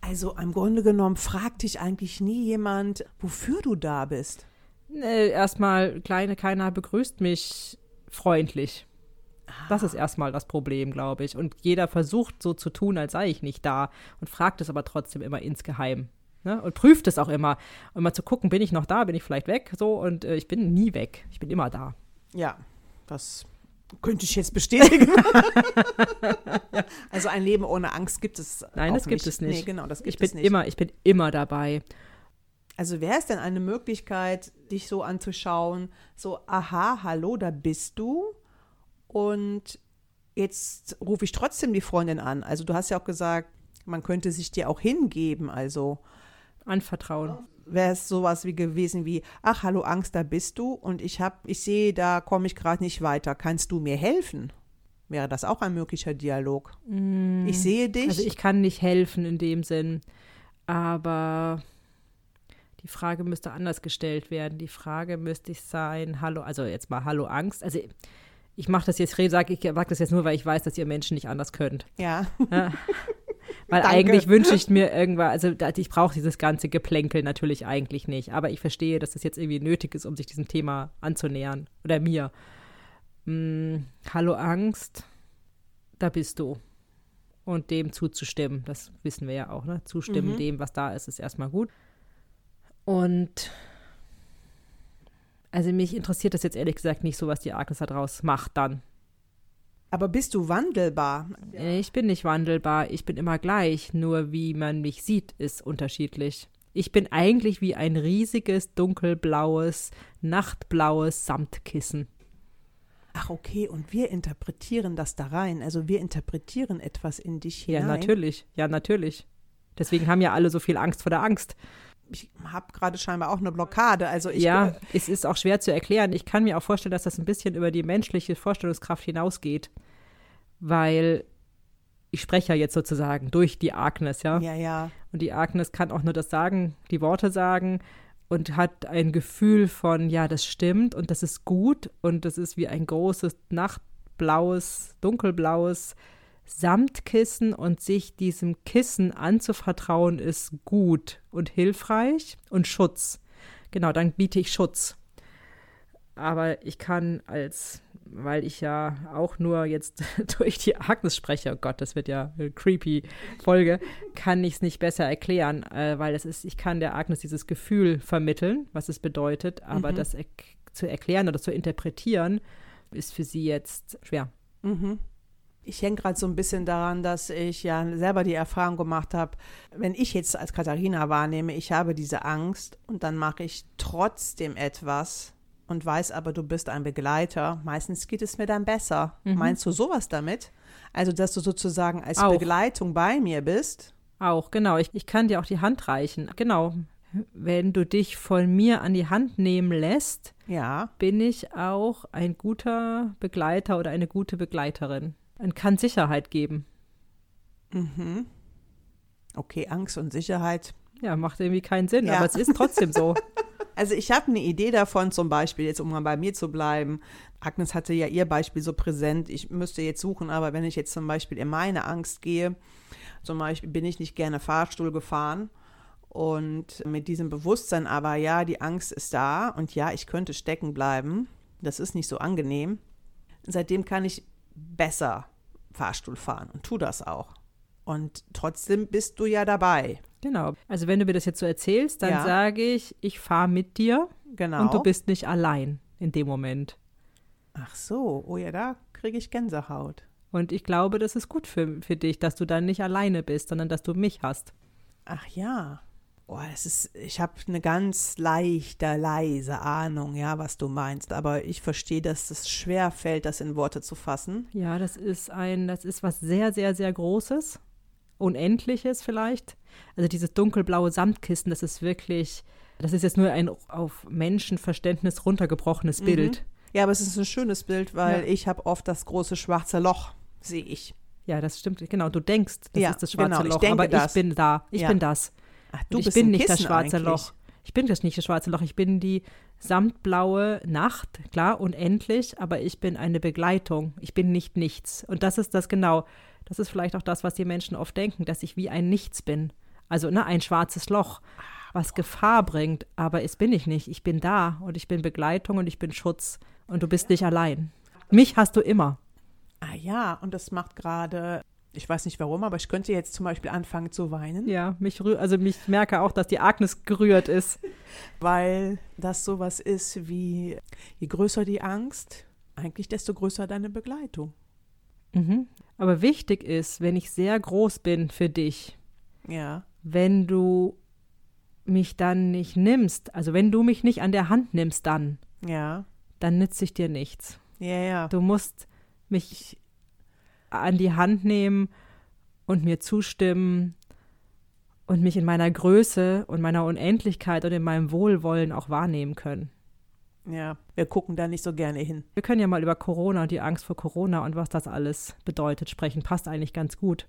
Also im Grunde genommen fragt dich eigentlich nie jemand, wofür du da bist. Äh, erstmal, kleine keiner begrüßt mich freundlich. Das ist erstmal das Problem, glaube ich. Und jeder versucht so zu tun, als sei ich nicht da und fragt es aber trotzdem immer insgeheim. Ne? Und prüft es auch immer. Um mal zu gucken, bin ich noch da, bin ich vielleicht weg? So, und äh, ich bin nie weg. Ich bin immer da. Ja, das könnte ich jetzt bestätigen. Also ein Leben ohne Angst gibt es Nein, das gibt nicht. es nicht. Nee, genau, das gibt Ich bin es nicht. immer, ich bin immer dabei. Also wäre es denn eine Möglichkeit, dich so anzuschauen, so, aha, hallo, da bist du und jetzt rufe ich trotzdem die Freundin an. Also du hast ja auch gesagt, man könnte sich dir auch hingeben, also Anvertrauen. wäre es sowas wie gewesen wie, ach, hallo Angst, da bist du und ich habe, ich sehe, da komme ich gerade nicht weiter, kannst du mir helfen? Wäre das auch ein möglicher Dialog? Ich sehe dich. Also ich kann nicht helfen in dem Sinn, aber die Frage müsste anders gestellt werden. Die Frage müsste ich sein, hallo, also jetzt mal hallo Angst. Also ich mache das jetzt, sage ich sag das jetzt nur, weil ich weiß, dass ihr Menschen nicht anders könnt. ja. Weil Danke. eigentlich wünsche ich mir irgendwann, also ich brauche dieses ganze Geplänkel natürlich eigentlich nicht. Aber ich verstehe, dass es jetzt irgendwie nötig ist, um sich diesem Thema anzunähern. Oder mir. Hm, hallo Angst, da bist du. Und dem zuzustimmen, das wissen wir ja auch, ne? Zustimmen Mhm. dem, was da ist, ist erstmal gut. Und also mich interessiert das jetzt ehrlich gesagt nicht so, was die Agnes da draus macht dann. Aber bist du wandelbar? Ich bin nicht wandelbar, ich bin immer gleich, nur wie man mich sieht, ist unterschiedlich. Ich bin eigentlich wie ein riesiges, dunkelblaues, nachtblaues Samtkissen. Ach, okay, und wir interpretieren das da rein. Also wir interpretieren etwas in dich hinein. Ja, natürlich, ja, natürlich. Deswegen haben ja alle so viel Angst vor der Angst. Ich habe gerade scheinbar auch eine Blockade. Also ich ja, es ist auch schwer zu erklären. Ich kann mir auch vorstellen, dass das ein bisschen über die menschliche Vorstellungskraft hinausgeht, weil ich spreche ja jetzt sozusagen durch die Agnes, ja. ja, ja. Und die Agnes kann auch nur das sagen, die Worte sagen und hat ein Gefühl von, ja, das stimmt und das ist gut und das ist wie ein großes nachtblaues, dunkelblaues Samtkissen und sich diesem Kissen anzuvertrauen ist gut und hilfreich und Schutz. Genau, dann biete ich Schutz. Aber ich kann als, weil ich ja auch nur jetzt durch die Agnes spreche, oh Gott, das wird ja eine creepy Folge, kann ich es nicht besser erklären, äh, weil es ist, ich kann der Agnes dieses Gefühl vermitteln, was es bedeutet, aber das er zu erklären oder zu interpretieren, ist für sie jetzt schwer. Mhm. Ich hänge gerade so ein bisschen daran, dass ich ja selber die Erfahrung gemacht habe, wenn ich jetzt als Katharina wahrnehme, ich habe diese Angst und dann mache ich trotzdem etwas und weiß aber, du bist ein Begleiter, meistens geht es mir dann besser. Meinst du sowas damit? Also, dass du sozusagen als Auch. Begleitung bei mir bist? Auch, genau. Ich, ich kann dir auch die Hand reichen. Genau. Wenn du dich von mir an die Hand nehmen lässt, Ja. bin ich auch ein guter Begleiter oder eine gute Begleiterin. Und kann Sicherheit geben. Mhm. Okay, Angst und Sicherheit. Ja, macht irgendwie keinen Sinn, Ja. aber es ist trotzdem so. Also ich habe eine Idee davon, zum Beispiel, jetzt um mal bei mir zu bleiben. Agnes hatte ja ihr Beispiel so präsent. Ich müsste jetzt suchen, aber wenn ich jetzt zum Beispiel in meine Angst gehe, zum Beispiel bin ich nicht gerne Fahrstuhl gefahren und mit diesem Bewusstsein aber, ja, die Angst ist da und ja, ich könnte stecken bleiben. Das ist nicht so angenehm. Seitdem kann ich besser Fahrstuhl fahren und tu das auch. Und trotzdem bist du ja dabei. Genau. Also wenn du mir das jetzt so erzählst, dann Ja. sage ich, ich fahre mit dir Genau. und du bist nicht allein in dem Moment. Ach so, oh ja, da kriege ich Gänsehaut. Und ich glaube, das ist gut für, für dich, dass du dann nicht alleine bist, sondern dass du mich hast. Ach ja. Oh, es ist, ich habe eine ganz leichte, leise Ahnung, ja, was du meinst. Aber ich verstehe, dass es schwer fällt, das in Worte zu fassen. Ja, das ist ein, das ist was sehr, sehr, sehr Großes, Unendliches vielleicht. Also dieses dunkelblaue Samtkissen, das ist wirklich, das ist jetzt nur ein auf Menschenverständnis runtergebrochenes Bild. Ja, aber es ist ein schönes Bild, weil Ja. ich habe oft das große schwarze Loch, sehe ich. Ja, das stimmt. Genau, du denkst, das Ja, ist das schwarze genau, ich Loch, denke aber das. ich bin da. Ich Ja. bin das. Ach, Und ich bist bin ein nicht das Kissen schwarze eigentlich. Loch. Ich bin das nicht das schwarze Loch. Ich bin die samtblaue Nacht, klar, unendlich, aber ich bin eine Begleitung. Ich bin nicht nichts. Und das ist das genau. Das ist vielleicht auch das, was die Menschen oft denken, dass ich wie ein Nichts bin. Also ne, ein schwarzes Loch, was Gefahr bringt. Aber es bin ich nicht. Ich bin da und ich bin Begleitung und ich bin Schutz. Und du bist nicht allein. Mich hast du immer. Ah ja, und das macht gerade, ich weiß nicht warum, aber ich könnte jetzt zum Beispiel anfangen zu weinen. Ja, mich rühr, also mich merke auch, dass die Agnes gerührt ist. Weil das sowas ist wie, je größer die Angst, eigentlich desto größer deine Begleitung. Mhm. Aber wichtig ist, wenn ich sehr groß bin für dich, Ja. wenn du mich dann nicht nimmst, also wenn du mich nicht an der Hand nimmst, dann, Ja. dann nütze ich dir nichts. Ja, ja. Du musst mich an die Hand nehmen und mir zustimmen und mich in meiner Größe und meiner Unendlichkeit und in meinem Wohlwollen auch wahrnehmen können. Ja. Wir gucken da nicht so gerne hin. Wir können ja mal über Corona und die Angst vor Corona und was das alles bedeutet sprechen. Passt eigentlich ganz gut.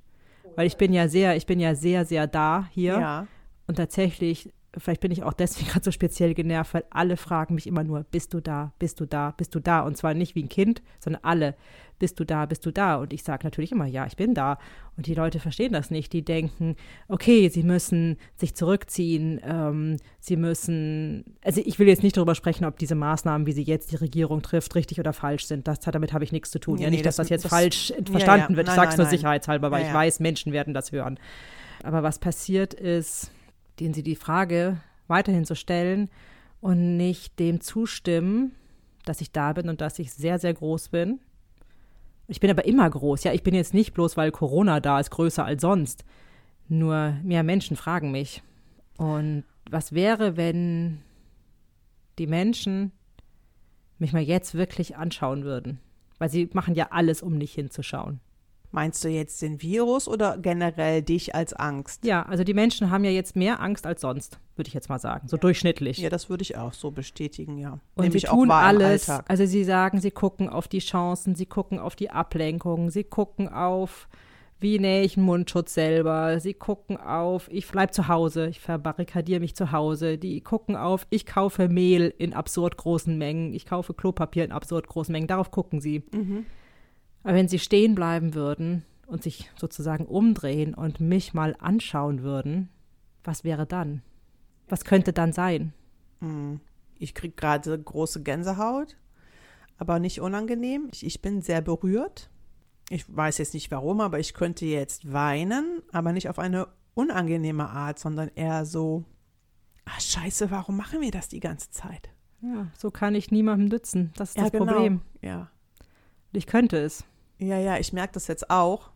Weil ich bin ja sehr, ich bin ja sehr, sehr da hier. Ja. Und tatsächlich, vielleicht bin ich auch deswegen gerade so speziell genervt, weil alle fragen mich immer nur, bist du da, bist du da, bist du da? Und zwar nicht wie ein Kind, sondern alle, bist du da, bist du da? Und ich sage natürlich immer, ja, ich bin da. Und die Leute verstehen das nicht. Die denken, okay, sie müssen sich zurückziehen, ähm, sie müssen, also ich will jetzt nicht darüber sprechen, ob diese Maßnahmen, wie sie jetzt die Regierung trifft, richtig oder falsch sind. Das, damit habe ich nichts zu tun. Nee, ja, nicht, dass das- das jetzt das- falsch ja, verstanden ja. wird. Ich sage es nur nein. sicherheitshalber, weil Ja, ich ja. weiß, Menschen werden das hören. Aber was passiert ist, denen sie die Frage weiterhin zu stellen und nicht dem zustimmen, dass ich da bin und dass ich sehr, sehr groß bin. Ich bin aber immer groß. Ja, ich bin jetzt nicht bloß, weil Corona da ist, größer als sonst. Nur mehr Menschen fragen mich. Und was wäre, wenn die Menschen mich mal jetzt wirklich anschauen würden? Weil sie machen ja alles, um nicht hinzuschauen. Meinst du jetzt den Virus oder generell dich als Angst? Ja, also die Menschen haben ja jetzt mehr Angst als sonst, würde ich jetzt mal sagen, so durchschnittlich. Ja, das würde ich auch so bestätigen, ja. Und Nehme sie tun alles. Also sie sagen, sie gucken auf die Chancen, sie gucken auf die Ablenkung, sie gucken auf, wie nähe ich einen Mundschutz selber, sie gucken auf, ich bleib zu Hause, ich verbarrikadiere mich zu Hause, die gucken auf, ich kaufe Mehl in absurd großen Mengen, ich kaufe Klopapier in absurd großen Mengen, darauf gucken sie. Mhm. Aber wenn sie stehen bleiben würden und sich sozusagen umdrehen und mich mal anschauen würden, was wäre dann? Was könnte dann sein? Hm. Ich kriege gerade große Gänsehaut, aber nicht unangenehm. Ich, ich bin sehr berührt. Ich weiß jetzt nicht warum, aber ich könnte jetzt weinen, aber nicht auf eine unangenehme Art, sondern eher so, ah scheiße, warum machen wir das die ganze Zeit? Ja, so kann ich niemandem nützen. Das ist Ja, das genau. Problem. Ja. Ich könnte es. Ja, ja, ich merke das jetzt auch.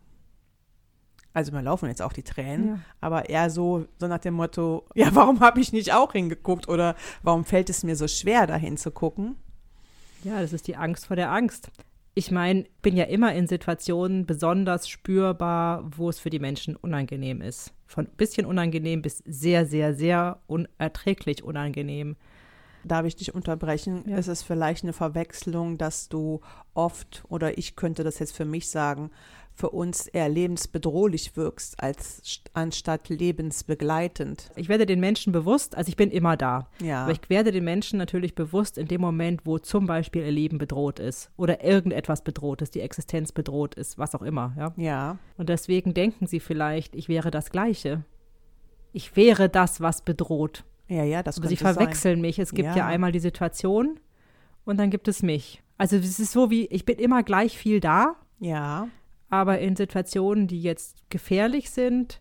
Also mir laufen jetzt auch die Tränen, Ja. aber eher so, so nach dem Motto, ja, warum habe ich nicht auch hingeguckt oder warum fällt es mir so schwer, da hinzugucken? Ja, das ist die Angst vor der Angst. Ich meine, bin ja immer in Situationen besonders spürbar, wo es für die Menschen unangenehm ist. Von bisschen unangenehm bis sehr, sehr, sehr unerträglich unangenehm. Darf ich dich unterbrechen? Ja. Ist es vielleicht eine Verwechslung, dass du oft, oder ich könnte das jetzt für mich sagen, für uns eher lebensbedrohlich wirkst, als st- anstatt lebensbegleitend? Ich werde den Menschen bewusst, also ich bin immer da, Ja. aber ich werde den Menschen natürlich bewusst in dem Moment, wo zum Beispiel ihr Leben bedroht ist oder irgendetwas bedroht ist, die Existenz bedroht ist, was auch immer. Ja? ja. Und deswegen denken sie vielleicht, ich wäre das Gleiche. Ich wäre das, was bedroht. Ja, ja, das Aber sie verwechseln mich. Es gibt ja. Ja. einmal die Situation und dann gibt es mich. Also es ist so wie, ich bin immer gleich viel da, sein. Ja. aber in Situationen, die jetzt gefährlich sind,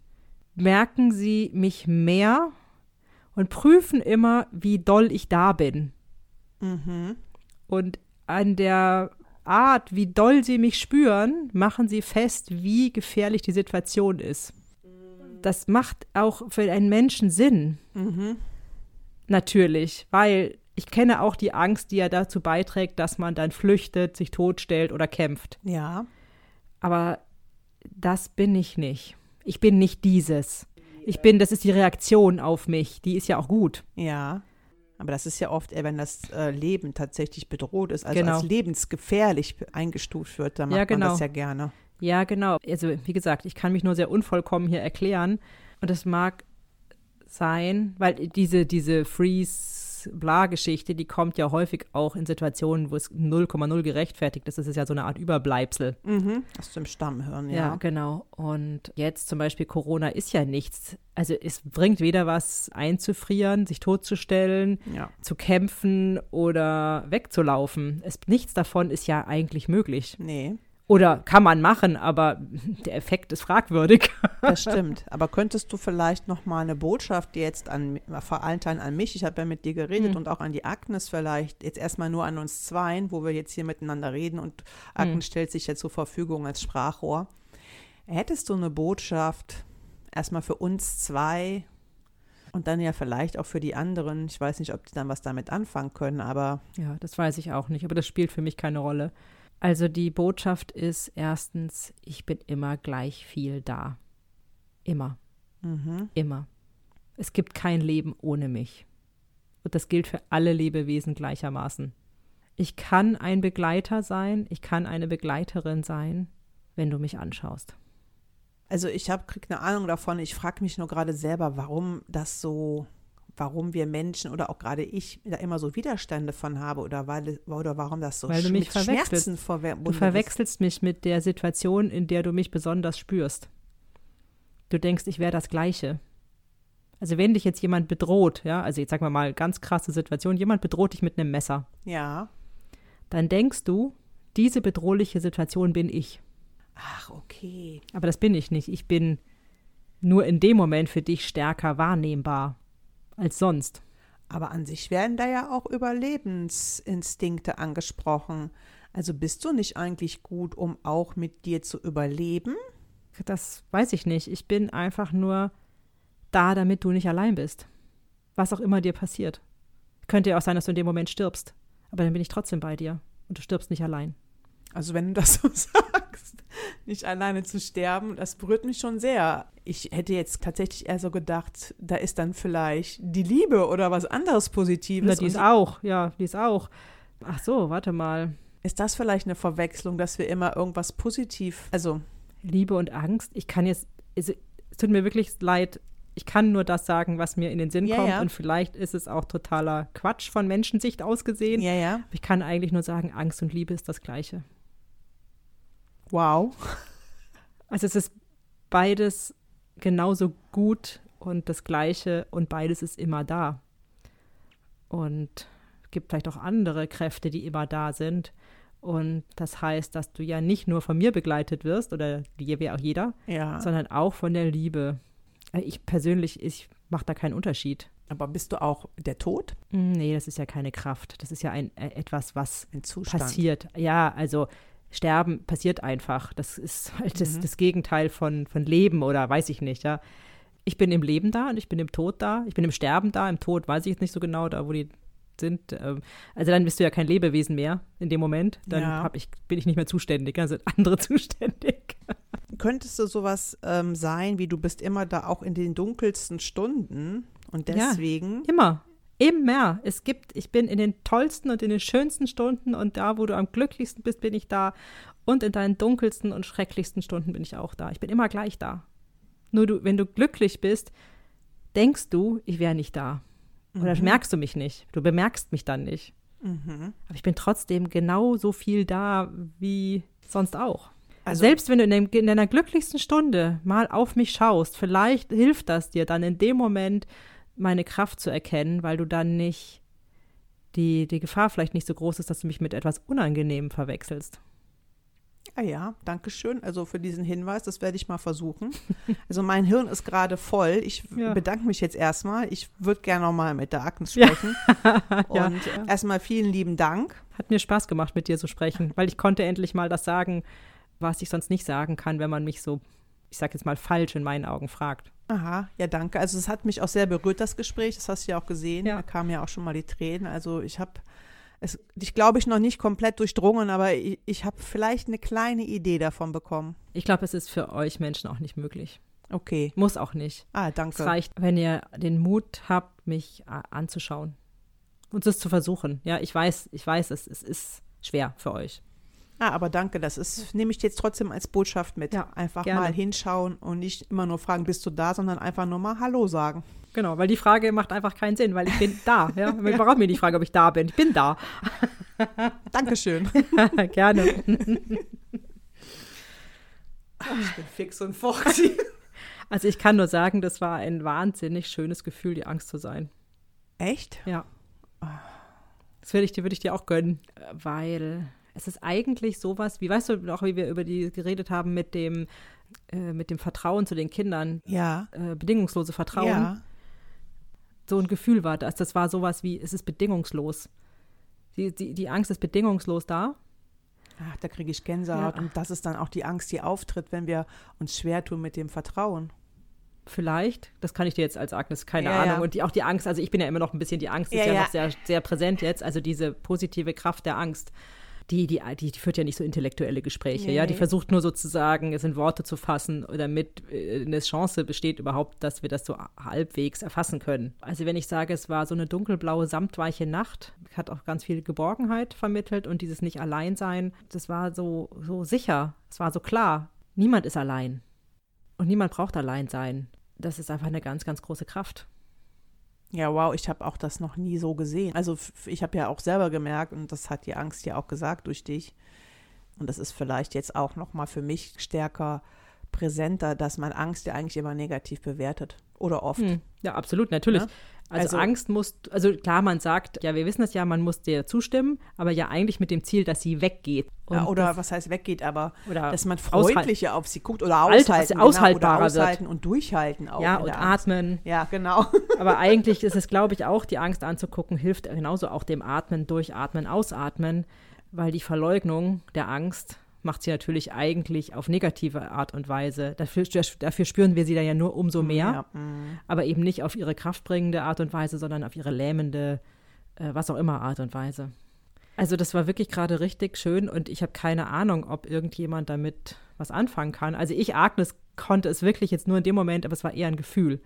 merken sie mich mehr und prüfen immer, wie doll ich da bin. Mhm. Und an der Art, wie doll sie mich spüren, machen sie fest, wie gefährlich die Situation ist. Das macht auch für einen Menschen Sinn, Mhm. Natürlich, weil ich kenne auch die Angst, die ja dazu beiträgt, dass man dann flüchtet, sich totstellt oder kämpft. Ja. Aber das bin ich nicht. Ich bin nicht dieses. Ich bin, das ist die Reaktion auf mich. Die ist ja auch gut. Ja. Aber das ist ja oft, eher, wenn das äh, Leben tatsächlich bedroht ist, also Genau. als lebensgefährlich eingestuft wird, dann macht Ja, man genau. das ja gerne. Ja, genau. Also, wie gesagt, ich kann mich nur sehr unvollkommen hier erklären. Und es mag sein, weil diese, diese Bla-Geschichte, die kommt ja häufig auch in Situationen, wo es 0,0 gerechtfertigt ist. Das ist ja so eine Art Überbleibsel. Mhm. Aus dem Stammhirn, ja. Ja, genau. Und jetzt zum Beispiel Corona ist ja nichts. Also es bringt weder was einzufrieren, sich totzustellen, Ja. zu kämpfen oder wegzulaufen. Es, nichts davon ist ja eigentlich möglich. Nee, Oder kann man machen, aber der Effekt ist fragwürdig. das stimmt. Aber könntest du vielleicht noch mal eine Botschaft jetzt an, vor allen Teilen an mich, ich habe ja mit dir geredet Hm. und auch an die Agnes vielleicht, jetzt erstmal nur an uns Zweien, wo wir jetzt hier miteinander reden und Agnes Hm. stellt sich ja zur Verfügung als Sprachrohr. Hättest du eine Botschaft erstmal für uns zwei und dann ja vielleicht auch für die anderen? Ich weiß nicht, ob die dann was damit anfangen können, aber Ja, das weiß ich auch nicht, aber das spielt für mich keine Rolle. Also die Botschaft ist erstens, ich bin immer gleich viel da. Immer, mhm. immer. Es gibt kein Leben ohne mich. Und das gilt für alle Lebewesen gleichermaßen. Ich kann ein Begleiter sein, ich kann eine Begleiterin sein, wenn du mich anschaust. Also ich habe krieg eine Ahnung davon. Ich frage mich nur gerade selber, warum das so, warum wir Menschen oder auch gerade ich da immer so Widerstände von habe oder weil oder warum das so Weil du mich verwechselst. Schmerzen verbunden Du verwechselst mich mit der Situation, in der du mich besonders spürst. Du denkst, ich wäre das Gleiche. Also wenn dich jetzt jemand bedroht, ja, also jetzt sagen wir mal ganz krasse Situation, jemand bedroht dich mit einem Messer, Ja. dann denkst du, diese bedrohliche Situation bin ich. Ach, okay. Aber das bin ich nicht. Ich bin nur in dem Moment für dich stärker wahrnehmbar als sonst. Aber an sich werden da ja auch Überlebensinstinkte angesprochen. Also bist du nicht eigentlich gut, um auch mit dir zu überleben? Das weiß ich nicht. Ich bin einfach nur da, damit du nicht allein bist. Was auch immer dir passiert. Könnte ja auch sein, dass du in dem Moment stirbst. Aber dann bin ich trotzdem bei dir. Und du stirbst nicht allein. Also wenn du das so sagst, nicht alleine zu sterben, das berührt mich schon sehr. Ich hätte jetzt tatsächlich eher so gedacht, da ist dann vielleicht die Liebe oder was anderes Na, Positives. die ist auch. Ja, die ist auch. Ach so, warte mal. ist das vielleicht eine Verwechslung, dass wir immer irgendwas positiv, also Liebe und Angst. Ich kann jetzt, also, es tut mir wirklich leid. Ich kann nur das sagen, was mir in den Sinn Ja, kommt. ja. Und vielleicht ist es auch totaler Quatsch von Menschensicht ausgesehen. ja, ja, Ich kann eigentlich nur sagen, Angst und Liebe ist das Gleiche. Wow. Also es ist beides genauso gut und das Gleiche und beides ist immer da. Und es gibt vielleicht auch andere Kräfte, die immer da sind. Und das heißt, dass du ja nicht nur von mir begleitet wirst oder wie auch jeder, Ja, sondern auch von der Liebe. Äh, Ich persönlich, ich mache da keinen Unterschied. aber bist du auch der Tod? Hm, Nee, das ist ja keine Kraft. Das ist ja ein, äh, etwas, was passiert. Ja, also Sterben passiert einfach. Das ist halt das, Mhm. das Gegenteil von, von Leben oder weiß ich nicht, ja. Ich bin im Leben da und ich bin im Tod da. Ich bin im Sterben da. Im Tod weiß ich jetzt nicht so genau, da wo die sind. Ähm, Also dann bist du ja kein Lebewesen mehr in dem Moment. Dann Ja. hab ich, bin ich nicht mehr zuständig, dann sind andere zuständig. Könntest du sowas ähm, sein, wie du bist immer da auch in den dunkelsten Stunden und Ja. deswegen Immer. Immer. Es gibt, ich bin in den tollsten und in den schönsten Stunden und da, wo du am glücklichsten bist, bin ich da. Und in deinen dunkelsten und schrecklichsten Stunden bin ich auch da. Ich bin immer gleich da. Nur du, wenn du glücklich bist, denkst du, ich wäre nicht da. Oder Mhm. merkst du mich nicht. Du bemerkst mich dann nicht. Mhm. Aber ich bin trotzdem genauso viel da wie sonst auch. Also- Selbst wenn du in, dem, in deiner glücklichsten Stunde mal auf mich schaust, vielleicht hilft das dir dann in dem Moment meine Kraft zu erkennen, weil du dann nicht die, die Gefahr vielleicht nicht so groß ist, dass du mich mit etwas Unangenehmem verwechselst. Ah ja, danke schön. Also für diesen Hinweis, das werde ich mal versuchen. Also mein Hirn ist gerade voll. Ich Ja. bedanke mich jetzt erstmal. Ich würde gerne noch mal mit der Agnes Ja. sprechen. Ja. Und erstmal vielen lieben Dank. Hat mir Spaß gemacht, mit dir zu sprechen, weil ich konnte endlich mal das sagen, was ich sonst nicht sagen kann, wenn man mich so, ich sag jetzt mal, falsch in meinen Augen fragt. Aha, ja, danke. Also es hat mich auch sehr berührt, das Gespräch. Das hast du ja auch gesehen. Ja. Da kamen ja auch schon mal die Tränen. Also ich habe es, ich glaube ich, noch nicht komplett durchdrungen, aber ich, ich habe vielleicht eine kleine Idee davon bekommen. Ich glaube, es ist für euch Menschen auch nicht möglich. Okay. Muss auch nicht. Ah, Es danke. reicht, wenn ihr den Mut habt, mich anzuschauen und es zu versuchen. Ja, ich weiß, ich weiß, es, es ist schwer für euch. Ah, aber danke, das ist, nehme ich jetzt trotzdem als Botschaft mit. Ja, einfach gerne. mal hinschauen und nicht immer nur fragen, bist du da, sondern einfach nur mal Hallo sagen. Genau, weil die Frage macht einfach keinen Sinn, weil ich bin da. Ja? Man braucht mir die Frage, ob ich da bin. Ich bin da. Dankeschön. Gerne. ich bin fix und foxy. Also ich kann nur sagen, das war ein wahnsinnig schönes Gefühl, die Angst zu sein. Echt? Ja. Das würde ich, dir- würde ich dir auch gönnen, weil es ist eigentlich sowas, wie weißt du noch, wie wir über die geredet haben mit dem, äh, mit dem Vertrauen zu den Kindern, Ja. äh, bedingungslose Vertrauen. Ja. So ein Gefühl war das. Das war sowas wie, es ist bedingungslos. Die, die, die Angst ist bedingungslos da. Ach, da kriege ich Gänsehaut. Ja. Und das ist dann auch die Angst, die auftritt, wenn wir uns schwer tun mit dem Vertrauen. Vielleicht, das kann ich dir jetzt als Agnes, keine Ja, Ahnung. ja. Und die, auch die Angst, also ich bin ja immer noch ein bisschen, die Angst ist ja. noch sehr, sehr präsent jetzt, also diese positive Kraft der Angst. Die, die, die, die führt ja nicht so intellektuelle Gespräche, Nee, ja. Die versucht nur sozusagen, es in Worte zu fassen, damit äh, eine Chance besteht überhaupt, dass wir das so halbwegs erfassen können. Also wenn ich sage, es war so eine dunkelblaue, samtweiche Nacht, hat auch ganz viel Geborgenheit vermittelt und dieses Nicht-Allein-Sein, das war so, so sicher, es war so klar. Niemand ist allein. Und niemand braucht allein sein. Das ist einfach eine ganz, ganz große Kraft. Ja, wow, ich habe auch das noch nie so gesehen. Also ich habe ja auch selber gemerkt, und das hat die Angst ja auch gesagt durch dich, und das ist vielleicht jetzt auch noch mal für mich stärker präsenter, dass man Angst ja eigentlich immer negativ bewertet. Oder oft. Hm. Ja, absolut, natürlich. Ja? Also, Also- Angst muss, also klar, man sagt, ja, wir wissen das ja, man muss dir zustimmen, aber ja eigentlich mit dem Ziel, dass sie weggeht. Ja, oder das, was heißt weggeht, aber oder dass man freundlicher auf sie guckt oder Alt- aushalten. dass sie aushaltbarer genau, oder wird. aushalten und durchhalten auch. ja, und atmen. Ja, genau. Aber eigentlich ist es, glaube ich, auch, die Angst anzugucken, hilft genauso auch dem Atmen, Durchatmen, Ausatmen, weil die Verleugnung der Angst macht sie natürlich eigentlich auf negative Art und Weise. Dafür, dafür spüren wir sie dann ja nur umso mehr, Ja, mm. aber eben nicht auf ihre kraftbringende Art und Weise, sondern auf ihre lähmende, äh, was auch immer Art und Weise. Also das war wirklich gerade richtig schön und ich habe keine Ahnung, ob irgendjemand damit was anfangen kann. Also ich, Agnes, konnte es wirklich jetzt nur in dem Moment, aber es war eher ein Gefühl.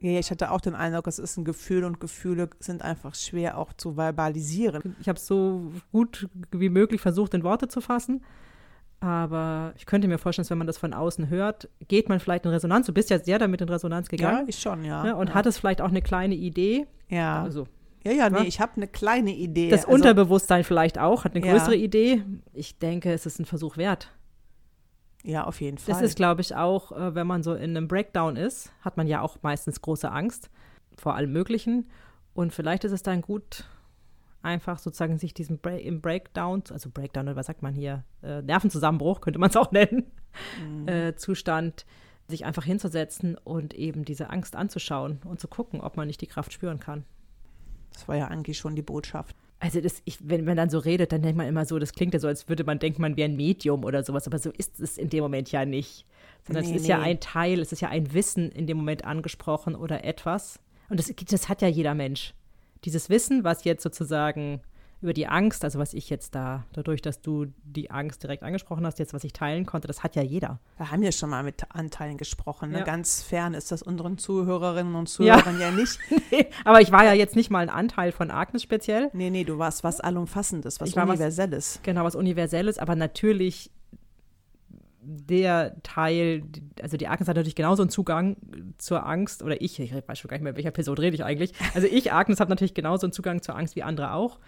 Ja, ich hatte auch den Eindruck, es ist ein Gefühl und Gefühle sind einfach schwer auch zu verbalisieren. Ich habe es so gut wie möglich versucht, in Worte zu fassen. Aber ich könnte mir vorstellen, dass wenn man das von außen hört, geht man vielleicht in Resonanz. Du bist ja sehr damit in Resonanz Ja, gegangen. ich schon, ja. ne, und ja. hat es vielleicht auch eine kleine Idee. ja. Also ja, ja, nee, Ja. ich habe eine kleine Idee. das Also, Unterbewusstsein vielleicht auch, hat eine Ja. größere Idee. Ich denke, es ist ein Versuch wert. Ja, auf jeden Fall. Das ist, glaube ich, auch, äh, wenn man so in einem Breakdown ist, hat man ja auch meistens große Angst vor allem Möglichen. Und vielleicht ist es dann gut, einfach sozusagen sich diesem Bra im Breakdown, also Breakdown oder was sagt man hier, äh, Nervenzusammenbruch könnte man es auch nennen, Mhm. äh, Zustand, sich einfach hinzusetzen und eben diese Angst anzuschauen und zu gucken, ob man nicht die Kraft spüren kann. das war ja eigentlich schon die Botschaft. Also das, ich, wenn man dann so redet, dann denkt man immer so, das klingt ja so, als würde man denken, man wäre ein Medium oder sowas, aber so ist es in dem Moment ja nicht. Sondern Nee, es ist ja nee. ein Teil, es ist ja ein Wissen in dem Moment angesprochen oder etwas. Und das, das hat ja jeder Mensch. Dieses Wissen, was jetzt sozusagen über die Angst, also was ich jetzt da, dadurch, dass du die Angst direkt angesprochen hast, jetzt was ich teilen konnte, das hat ja jeder. Wir haben ja schon mal mit Anteilen gesprochen. Ne? Ja. Ganz fern ist das unseren Zuhörerinnen und Zuhörern ja, nicht. aber ich war ja jetzt nicht mal ein Anteil von Agnes speziell. Nee, nee, du warst was Allumfassendes, was Ich war was- Universelles. Genau, was Universelles, aber natürlich der Teil, also die Agnes hat natürlich genauso einen Zugang zur Angst, oder ich, ich weiß schon gar nicht mehr, welcher Person rede ich eigentlich. Also ich, Agnes, habe natürlich genauso einen Zugang zur Angst wie andere auch.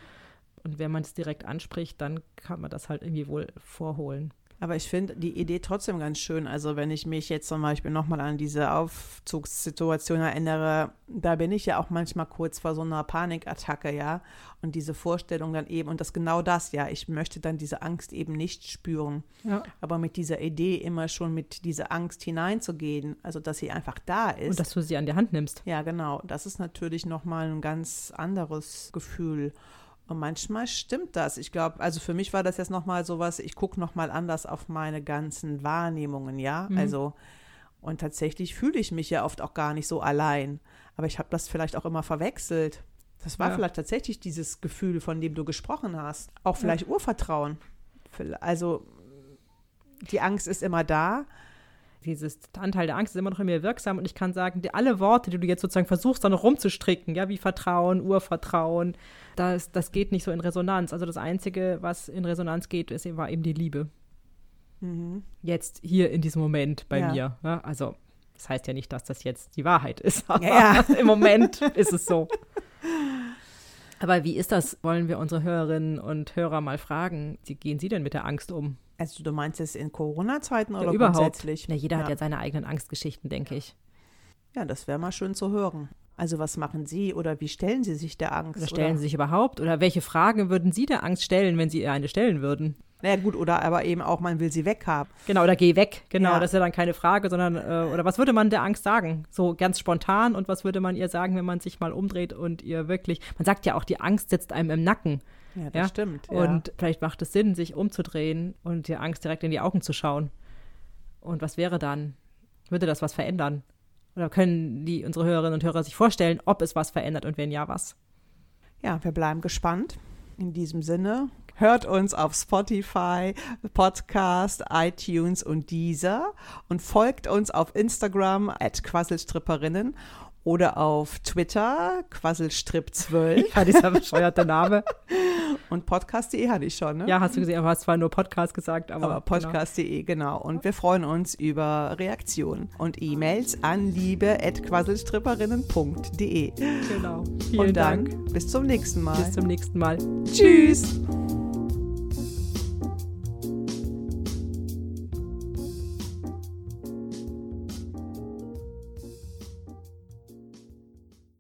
Und wenn man es direkt anspricht, dann kann man das halt irgendwie wohl vorholen. Aber ich finde die Idee trotzdem ganz schön. Also wenn ich mich jetzt zum Beispiel nochmal an diese Aufzugssituation erinnere, da bin ich ja auch manchmal kurz vor so einer Panikattacke, ja. Und diese Vorstellung dann eben, und das genau das, ja, ich möchte dann diese Angst eben nicht spüren. Ja. Aber mit dieser Idee immer schon mit dieser Angst hineinzugehen, also dass sie einfach da ist. Und dass du sie an die Hand nimmst. ja, genau. Das ist natürlich nochmal ein ganz anderes Gefühl. Und manchmal stimmt das. Ich glaube, also für mich war das jetzt nochmal sowas, ich gucke nochmal anders auf meine ganzen Wahrnehmungen, ja. Mhm. Also, und tatsächlich fühle ich mich ja oft auch gar nicht so allein. Aber ich habe das vielleicht auch immer verwechselt. Das war Ja. vielleicht tatsächlich dieses Gefühl, von dem du gesprochen hast. Auch vielleicht Urvertrauen. Viell- Also, die Angst ist immer da. Dieses Anteil der Angst ist immer noch in mir wirksam und ich kann sagen, die, alle Worte, die du jetzt sozusagen versuchst, dann noch rumzustricken, ja, wie Vertrauen, Urvertrauen, das, das geht nicht so in Resonanz. Also das Einzige, was in Resonanz geht, ist, war eben die Liebe. Mhm. Jetzt hier in diesem Moment bei ja. mir. Ja, also das heißt ja nicht, dass das jetzt die Wahrheit ist, aber ja. im Moment ist es so. Aber wie ist das? Wollen wir unsere Hörerinnen und Hörer mal fragen, wie gehen Sie denn mit der Angst um? Also du meinst es in Corona-Zeiten oder ja, überhaupt. grundsätzlich? Na, jeder ja. hat ja seine eigenen Angstgeschichten, denke ich. Ja, das wäre mal schön zu hören. Also was machen Sie oder wie stellen Sie sich der Angst? Oder stellen oder? Sie sich überhaupt? Oder welche Fragen würden Sie der Angst stellen, wenn Sie ihr eine stellen würden? Naja, gut, oder aber eben auch, man will sie weghaben. Genau, oder geh weg. Genau, ja. das ist ja dann keine Frage, sondern, äh, oder was würde man der Angst sagen? So ganz spontan und was würde man ihr sagen, wenn man sich mal umdreht und ihr wirklich, man sagt ja auch, die Angst sitzt einem im Nacken. Ja, das ja? stimmt. Ja. Und vielleicht macht es Sinn, sich umzudrehen und die Angst direkt in die Augen zu schauen. Und was wäre dann? Würde das was verändern? Oder können die unsere Hörerinnen und Hörer sich vorstellen, ob es was verändert und wenn ja, was? Ja, wir bleiben gespannt. In diesem Sinne, hört uns auf Spotify, Podcast, iTunes und Deezer und folgt uns auf Instagram at Quasselstripperinnen oder auf Twitter, Quasselstrip12. Ja, dieser bescheuerte Name. Und podcast.de hatte ich schon, ne? Ja, hast du gesehen, aber hast zwar nur Podcast gesagt, aber. Aber genau. podcast.de, genau. genau. Und wir freuen uns über Reaktionen und E-Mails an liebe.quasselstripperinnen.de. Genau. Vielen und dann Dank. Bis zum nächsten Mal. Bis zum nächsten Mal. Tschüss.